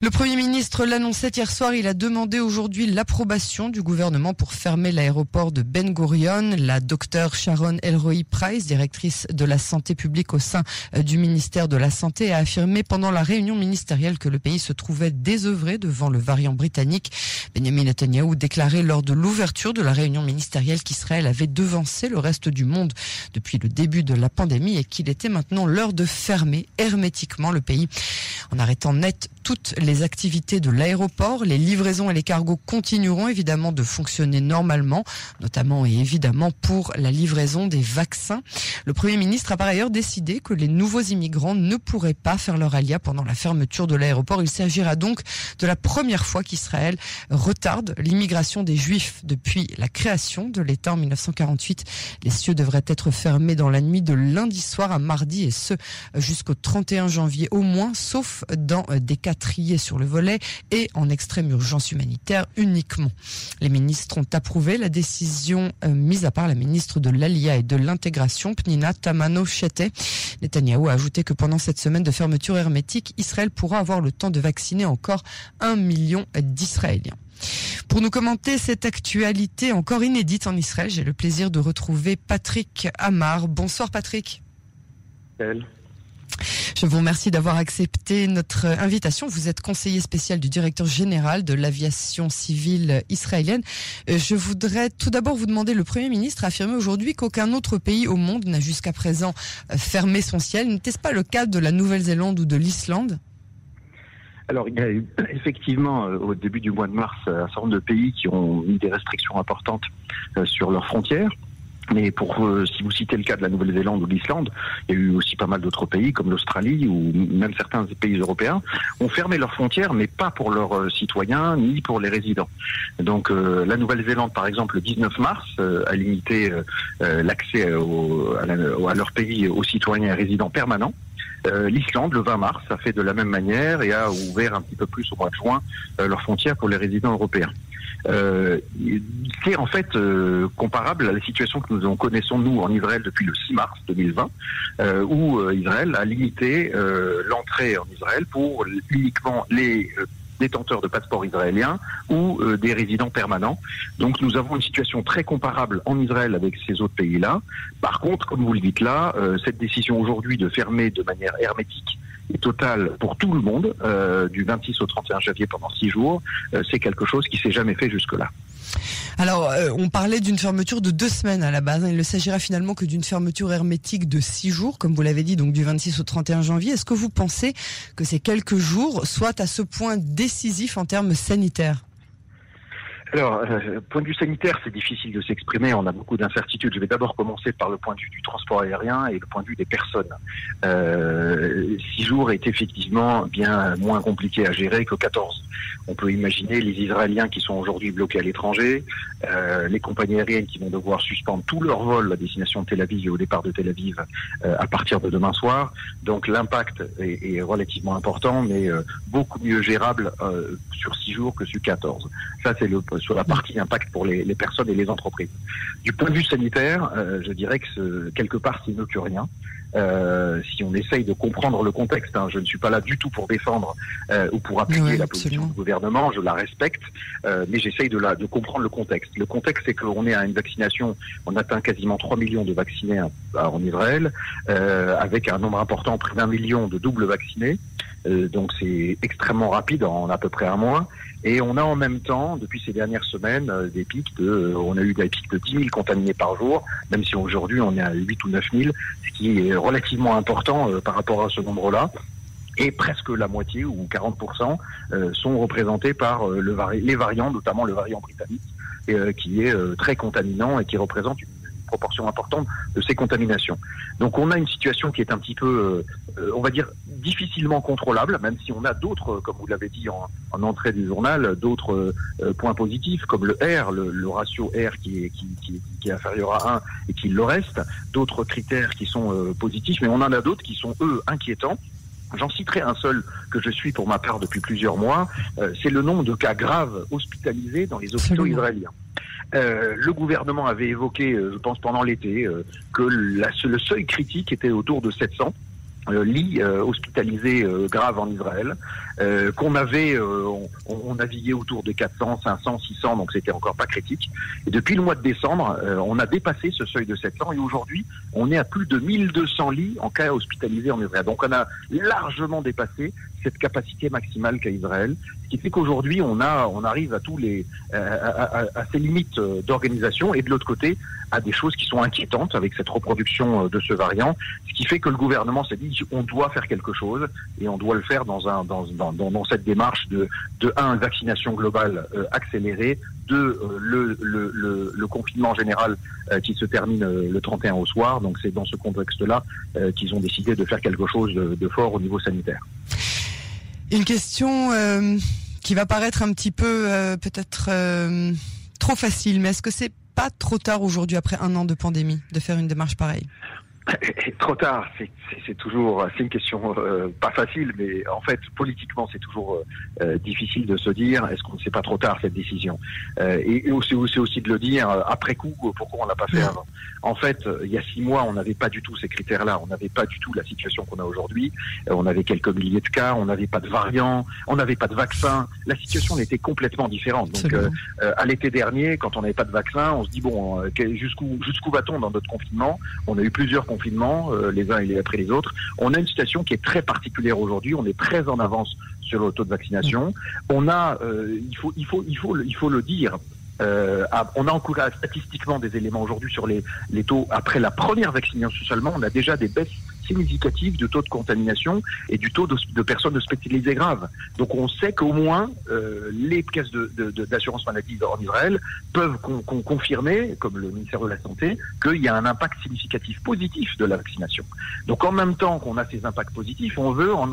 Le Premier ministre l'annonçait hier soir, il a demandé aujourd'hui l'approbation du gouvernement pour fermer l'aéroport de Ben Gurion. La docteure Sharon Elroy Price, directrice de la santé publique au sein euh, du ministère de la Santé, a affirmé pendant la réunion ministérielle que le pays se trouvait désœuvré devant le variant britannique. Benjamin Netanyahu déclarait lors de l'ouverture de la réunion ministérielle qu'Israël avait devancé le reste du monde depuis le début de la pandémie et qu'il était maintenant l'heure de fermer hermétiquement le pays en arrêtant net toutes les activités de l'aéroport. Les livraisons et les cargos continueront évidemment de fonctionner normalement, notamment et évidemment pour la livraison des vaccins. Le Premier ministre a par ailleurs décidé que les nouveaux immigrants ne pourraient pas faire leur alia pendant la fermeture de l'aéroport. Il s'agira donc de la première fois qu'Israël retarde l'immigration des Juifs depuis la création de l'État en 1948. Les cieux devraient être fermés dans la nuit de lundi soir à mardi et ce jusqu'au 31 janvier au moins, sauf dans des cas triés sur le volet et en extrême urgence humanitaire uniquement. Les ministres ont approuvé la décision euh, mise à part la ministre de l'Alia et de l'intégration, Pnina Tamano-Chete. Netanyahou a ajouté que pendant cette semaine de fermeture hermétique, Israël pourra avoir le temps de vacciner encore un million d'Israéliens. Pour nous commenter cette actualité encore inédite en Israël, j'ai le plaisir de retrouver Patrick Amar. Bonsoir Patrick. Je vous remercie d'avoir accepté notre invitation. Vous êtes conseiller spécial du directeur général de l'aviation civile israélienne. Euh, je voudrais tout d'abord vous demander, le Premier ministre a affirmé aujourd'hui qu'aucun autre pays au monde n'a jusqu'à présent euh, fermé son ciel. N'était-ce pas le cas de la Nouvelle-Zélande ou de l'Islande? Alors, il y a eu effectivement, euh, au début du mois de mars, un certain nombre de pays qui ont mis des restrictions importantes sur leurs frontières. Mais pour euh, si vous citez le cas de la Nouvelle-Zélande ou l'Islande, il y a eu aussi pas mal d'autres pays comme l'Australie ou même certains pays européens ont fermé leurs frontières, mais pas pour leurs euh, citoyens ni pour les résidents. Donc euh, la Nouvelle-Zélande, par exemple, le 19 mars, a limité l'accès à, à, leur pays aux citoyens et résidents permanents. L'Islande, le 20 mars, a fait de la même manière et a ouvert un petit peu plus au mois de juin leurs frontières pour les résidents européens euh, c'est en fait euh, comparable à la situation que nous connaissons nous en Israël depuis le 6 mars 2020, euh, où euh, Israël a limité euh, l'entrée en Israël pour uniquement les détenteurs de passeports israéliens ou des résidents permanents. Donc nous avons une situation très comparable en Israël avec ces autres pays-là. Par contre, comme vous le dites là, cette décision aujourd'hui de fermer de manière hermétique et totale pour tout le monde, euh, du 26 au 31 janvier pendant six jours, euh, c'est quelque chose qui s'est jamais fait jusque-là. Alors, euh, on parlait d'une fermeture de deux semaines à la base. Hein. Il ne s'agira finalement que d'une fermeture hermétique de six jours, comme vous l'avez dit, donc du 26 au 31 janvier. Est-ce que vous pensez que ces quelques jours soient à ce point décisifs en termes sanitaires? Alors, euh, point de vue sanitaire, c'est difficile de s'exprimer. On a beaucoup d'incertitudes. Je vais d'abord commencer par le point de vue du transport aérien et le point de vue des personnes. Euh, six jours est effectivement bien moins compliqué à gérer que 14. On peut imaginer les Israéliens qui sont aujourd'hui bloqués à l'étranger, euh, les compagnies aériennes qui vont devoir suspendre tous leurs vols à destination de Tel Aviv et au départ de Tel Aviv euh, à partir de demain soir. Donc l'impact est, est, relativement important, mais euh, beaucoup mieux gérable euh, sur six jours que sur 14. Ça, c'est le sur la partie impact pour les, les, personnes et les entreprises. Du point de vue sanitaire, euh, je dirais que quelque part, c'est mieux que rien. Euh, si on essaye de comprendre le contexte, hein, je ne suis pas là du tout pour défendre euh, ou pour appuyer la position du gouvernement, je la respecte, euh, mais j'essaye de, la, de comprendre le contexte. Le contexte, c'est qu'on est à une vaccination, on atteint quasiment 3 millions de vaccinés en Israël, avec un nombre important, près d'un million de doubles vaccinés. Euh, donc c'est extrêmement rapide en à peu près un mois. Et on a en même temps, depuis ces dernières semaines, euh, des pics de, euh, on a eu des pics de 10 000 contaminés par jour, même si aujourd'hui on est à 8 ou 9 000, ce qui est relativement important par rapport à ce nombre-là et presque la moitié ou 40% sont représentés par les variants, notamment le variant britannique, qui est très contaminant et qui représente une proportion importante de ces contaminations. Donc on a une situation qui est un petit peu, euh, on va dire, difficilement contrôlable, même si on a d'autres, comme vous l'avez dit en, en, entrée du journal, d'autres euh, points positifs, comme le R, le, le ratio R qui est, qui, qui, qui, est inférieur à 1 et qui le reste, d'autres critères qui sont euh, positifs, mais on en a d'autres qui sont, eux, inquiétants. J'en citerai un seul que je suis pour ma part depuis plusieurs mois, euh, c'est le nombre de cas graves hospitalisés dans les hôpitaux israéliens. Euh, le gouvernement avait évoqué, euh, je pense pendant l'été, euh, que le seuil critique était autour de 700. Euh, lits euh, hospitalisés euh, graves en Israël, qu'on avait, on, on, naviguait autour de 400, 500, 600, donc c'était encore pas critique. Et depuis le mois de décembre, on a dépassé ce seuil de 700 et aujourd'hui, on est à plus de 1200 lits en cas hospitalisés en Israël. Donc on a largement dépassé cette capacité maximale qu'a Israël, ce qui fait qu'aujourd'hui on a, on arrive à tous les, à, ces limites d'organisation et de l'autre côté à des choses qui sont inquiétantes avec cette reproduction de ce variant, ce qui fait que le gouvernement s'est dit on doit faire quelque chose et on doit le faire dans cette démarche de de un vaccination globale euh, accélérée, deux euh, le, confinement général euh, qui se termine le 31 au soir. Donc c'est dans ce contexte-là qu'ils ont décidé de faire quelque chose de, de fort au niveau sanitaire. Une question qui va paraître un petit peu peut-être trop facile, mais est-ce que c'est pas trop tard aujourd'hui, après un an de pandémie, de faire une démarche pareille? Trop tard, c'est toujours c'est une question euh, pas facile, mais en fait politiquement c'est toujours euh, euh, difficile de se dire est-ce qu'on ne sait pas trop tard cette décision? Et, et c'est aussi de le dire après coup pourquoi on l'a pas fait avant? En fait, il y a six mois on n'avait pas du tout ces critères-là, on n'avait pas du tout la situation qu'on a aujourd'hui. on avait quelques milliers de cas, on n'avait pas de variants, on n'avait pas de vaccin. La situation était complètement différente. Donc à l'été dernier, quand on n'avait pas de vaccin, on se dit bon jusqu'où jusqu'où va-t-on dans notre confinement? On a eu plusieurs confinement, euh, les uns et après les autres. On a une situation qui est très particulière aujourd'hui. On est très en avance sur le taux de vaccination. On a, euh, il faut, il faut, il faut, il faut le dire. Euh, on a encore statistiquement des éléments aujourd'hui sur les, les taux après la première vaccination seulement. On a déjà des baisses significatif du taux de contamination et du taux de, personnes hospitalisées graves. Donc on sait qu'au moins euh, les caisses d'assurance de, maladie en peuvent confirmer, comme le ministère de la Santé, qu'il y a un impact significatif positif de la vaccination. Donc en même temps qu'on a ces impacts positifs, on veut en,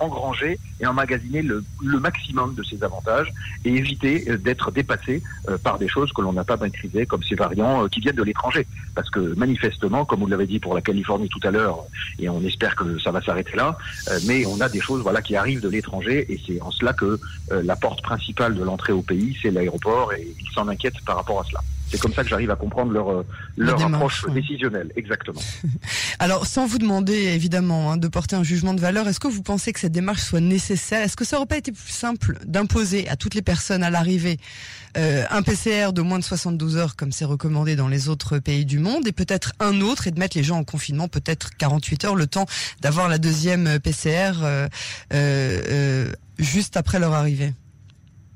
engranger et emmagasiner le, maximum de ces avantages et éviter euh, d'être dépassé euh, par des choses que l'on n'a pas maîtrisées, comme ces variants qui viennent de l'étranger. Parce que manifestement, comme vous l'avez dit pour la Californie tout à l'heure, et on espère que ça va s'arrêter là. Euh, mais on a des choses voilà qui arrivent de l'étranger et c'est en cela que euh, la porte principale de l'entrée au pays, c'est l'aéroport et ils s'en inquiètent par rapport à cela. C'est comme ça que j'arrive à comprendre leur, euh, leur approche décisionnelle, exactement. Alors, sans vous demander évidemment hein, de porter un jugement de valeur, est-ce que vous pensez que cette démarche soit nécessaire? Est-ce que ça aurait pas été plus simple d'imposer à toutes les personnes à l'arrivée euh, un PCR de moins de 72 heures, comme c'est recommandé dans les autres pays du monde, et peut-être un autre, et de mettre les gens en confinement peut-être 48 heures, le temps d'avoir la deuxième PCR euh, euh, juste après leur arrivée?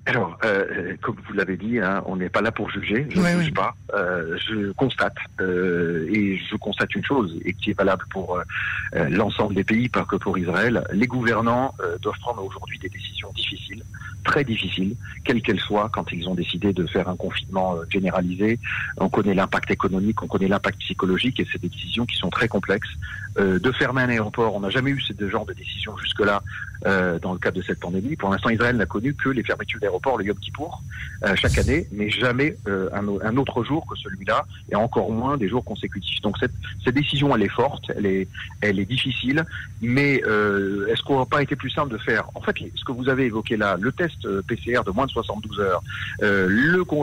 Alors, euh, comme vous l'avez dit, hein, on n'est pas là pour juger. Je ne juge pas. Euh, je constate euh, et je constate une chose et qui est valable pour euh, l'ensemble des pays, pas que pour Israël. Les gouvernants euh, doivent prendre aujourd'hui des décisions difficiles, très difficiles, quelles qu'elles soient. Quand ils ont décidé de faire un confinement euh, généralisé, on connaît l'impact économique, on connaît l'impact psychologique et c'est des décisions qui sont très complexes. de fermer un aéroport, on n'a jamais eu ce genre de décision jusque-là dans le cadre de cette pandémie. Pour l'instant, Israël n'a connu que les fermetures d'aéroports le Yom Kippour, euh, chaque année, mais jamais euh, un, autre jour que celui-là, et encore moins des jours consécutifs. Donc cette, cette décision, elle est forte, elle est, elle est difficile, mais euh, est-ce qu'on n'a pas été plus simple de faire, en fait, ce que vous avez évoqué là, le test PCR de moins de 72 heures,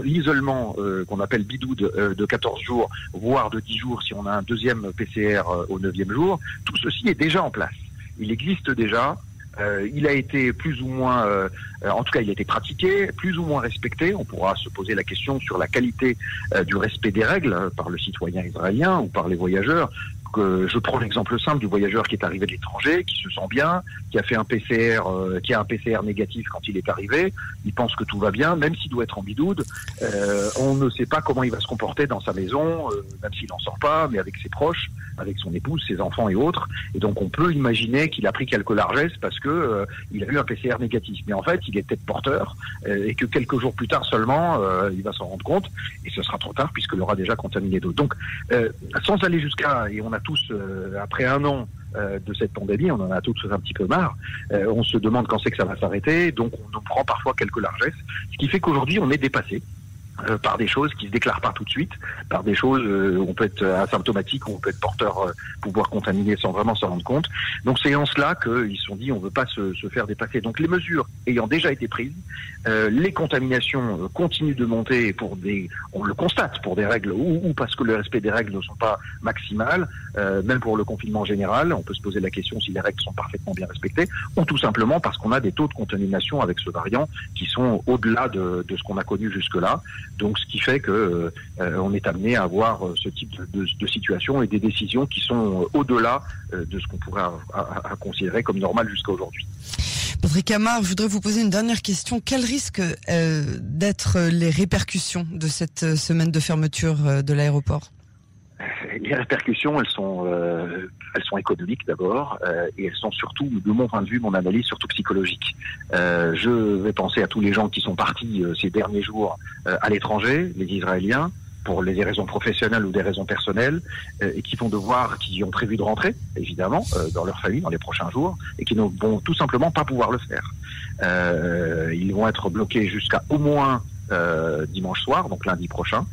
l'isolement qu'on appelle bidou de, de 14 jours, voire de 10 jours si on a un deuxième PCR au 9e jour, tout ceci est déjà en place. Il existe déjà, euh, il a été plus ou moins, euh, en tout cas, il a été pratiqué, plus ou moins respecté. On pourra se poser la question sur la qualité euh, du respect des règles par le citoyen israélien ou par les voyageurs je prends l'exemple simple du voyageur qui est arrivé de l'étranger, qui se sent bien, qui a fait un PCR, euh, qui a un PCR négatif quand il est arrivé, il pense que tout va bien, même s'il doit être en bidoude, euh, on ne sait pas comment il va se comporter dans sa maison, euh, même s'il n'en sort pas, mais avec ses proches, avec son épouse, ses enfants et autres. Et donc on peut imaginer qu'il a pris quelques largesses parce que il a eu un PCR négatif. Mais en fait, il est peut-être porteur et que quelques jours plus tard seulement, il va s'en rendre compte et ce sera trop tard puisqu'il aura déjà contaminé d'autres. Donc, sans aller jusqu'à et on a tous, euh, après un an euh, de cette pandémie, on en a tous un petit peu marre. Euh, on se demande quand c'est que ça va s'arrêter, donc on nous prend parfois quelques largesses, ce qui fait qu'aujourd'hui on est dépassé. Euh, par des choses qui se déclarent pas tout de suite, par des choses euh, on peut être asymptomatique, où on peut être porteur, euh, pouvoir contaminer sans vraiment s'en rendre compte. Donc c'est en cela qu'ils se sont dit on veut pas se, se, faire dépasser. Donc les mesures ayant déjà été prises, les contaminations continuent de monter pour des, on le constate pour des règles ou, ou parce que le respect des règles ne sont pas maximales, même pour le confinement général, on peut se poser la question si les règles sont parfaitement bien respectées, ou tout simplement parce qu'on a des taux de contamination avec ce variant qui sont au-delà de, de ce qu'on a connu jusque-là. Donc, ce qui fait que euh, on est amené à avoir euh, ce type de, de, situation et des décisions qui sont euh, au-delà de ce qu'on pourrait à, considérer comme normal jusqu'à aujourd'hui. Patrick Amar, je voudrais vous poser une dernière question. Quel risque d'être les répercussions de cette semaine de fermeture de l'aéroport? Les répercussions, elles sont, euh, elles sont économiques d'abord, euh, et elles sont surtout, de mon point de vue, mon analyse, surtout psychologique. Euh, je vais penser à tous les gens qui sont partis ces derniers jours à l'étranger, les Israéliens, pour des raisons professionnelles ou des raisons personnelles, et qui vont devoir, qui ont prévu de rentrer, évidemment, dans leur famille dans les prochains jours, et qui ne vont tout simplement pas pouvoir le faire. ils vont être bloqués jusqu'à au moins euh, dimanche soir, donc lundi prochain.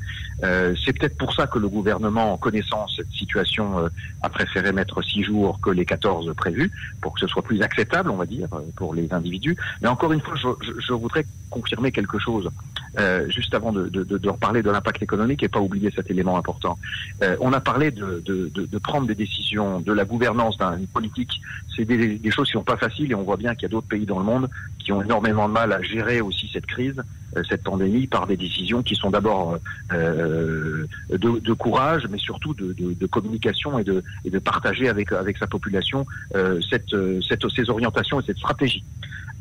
Euh, c'est peut-être pour ça que le gouvernement, en connaissant cette situation, euh, a préféré mettre six jours que les 14 prévus, pour que ce soit plus acceptable, on va dire, pour les individus. Mais encore une fois, je, voudrais confirmer quelque chose, juste avant de, reparler de l'impact économique et pas oublier cet élément important. on a parlé de, prendre des décisions, de la gouvernance d'une politique. C'est des, des choses qui sont pas faciles et on voit bien qu'il y a d'autres pays dans le monde qui ont énormément de mal à gérer aussi cette crise, cette pandémie par des décisions qui sont d'abord euh, de, courage, mais surtout de, communication et de, partager avec, sa population euh, cette, ces orientations et cette stratégie.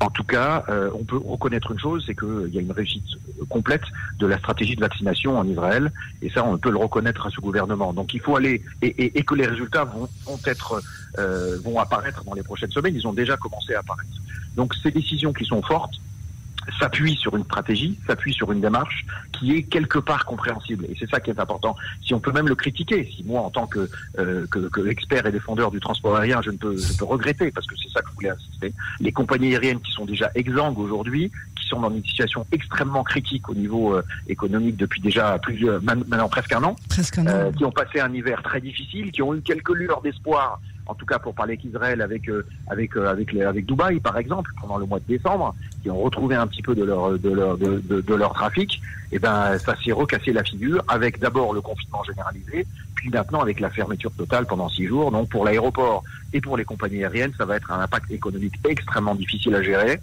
En tout cas, euh, on peut reconnaître une chose, c'est qu'il y a une réussite complète de la stratégie de vaccination en Israël, et ça, on peut le reconnaître à ce gouvernement. Donc, il faut aller et, que les résultats vont, vont être euh, vont apparaître dans les prochaines semaines. Ils ont déjà commencé à apparaître. Donc, ces décisions qui sont fortes, s'appuie sur une stratégie, s'appuie sur une démarche qui est quelque part compréhensible. Et c'est ça qui est important. Si on peut même le critiquer, si moi, en tant que, euh, que, que expert et défendeur du transport aérien, je ne peux, je peux regretter, parce que c'est ça que je voulais insister, les compagnies aériennes qui sont déjà exsangues aujourd'hui, qui sont dans une situation extrêmement critique au niveau euh, économique depuis déjà plusieurs, maintenant presque un an, presque un an. Euh, qui ont passé un hiver très difficile, qui ont eu quelques lueurs d'espoir en tout cas pour parler qu'Israël avec euh, avec euh, avec avec Dubaï par exemple pendant le mois de décembre, qui ont retrouvé un petit peu de leur de leur de, de, leur trafic, et eh ben ça s'est recassé la figure avec d'abord le confinement généralisé, puis maintenant avec la fermeture totale pendant six jours. Donc pour l'aéroport et pour les compagnies aériennes, ça va être un impact économique extrêmement difficile à gérer.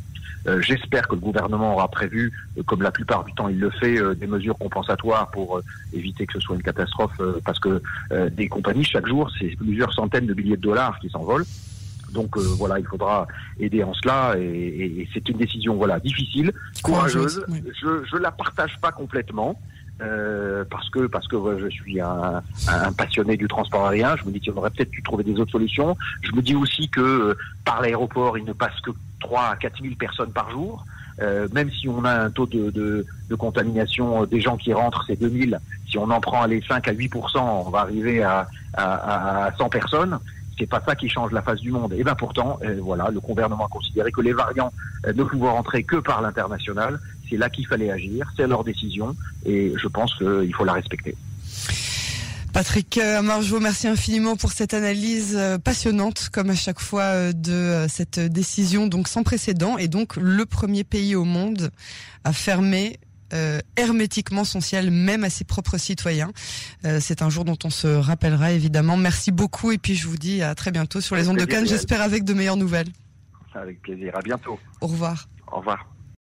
Euh, j'espère que le gouvernement aura prévu, euh, comme la plupart du temps il le fait, euh, des mesures compensatoires pour éviter que ce soit une catastrophe, parce que des compagnies, chaque jour, c'est plusieurs centaines de milliers de dollars qui s'envolent. Donc voilà, il faudra aider en cela, et, c'est une décision voilà difficile, courageuse. Je ne la partage pas complètement. parce que parce que je suis un, un, passionné du transport aérien. Je me dis qu'il aurait peut-être pu trouver des autres solutions. Je me dis aussi que par l'aéroport, il ne passe que 3 à 4 000 personnes par jour. Euh, même si on a un taux de, de, contamination euh, des gens qui rentrent, c'est 2000. Si on en prend les 5 à 8 on va arriver à, à, à 100 personnes. C'est pas ça qui change la face du monde. Et ben pourtant, euh, voilà, le gouvernement a considéré que les variants ne pouvaient rentrer que par l'international. C'est là qu'il fallait agir. C'est leur décision, et je pense qu'il faut la respecter. Patrick Marjo, merci infiniment pour cette analyse euh, passionnante, comme à chaque fois, euh, de euh, cette décision donc sans précédent et donc le premier pays au monde à fermer hermétiquement son ciel, même à ses propres citoyens. c'est un jour dont on se rappellera évidemment. Merci beaucoup et puis je vous dis à très bientôt sur les ondes de Cannes, j'espère avec de meilleures nouvelles. Avec plaisir, à bientôt. Au revoir. Au revoir.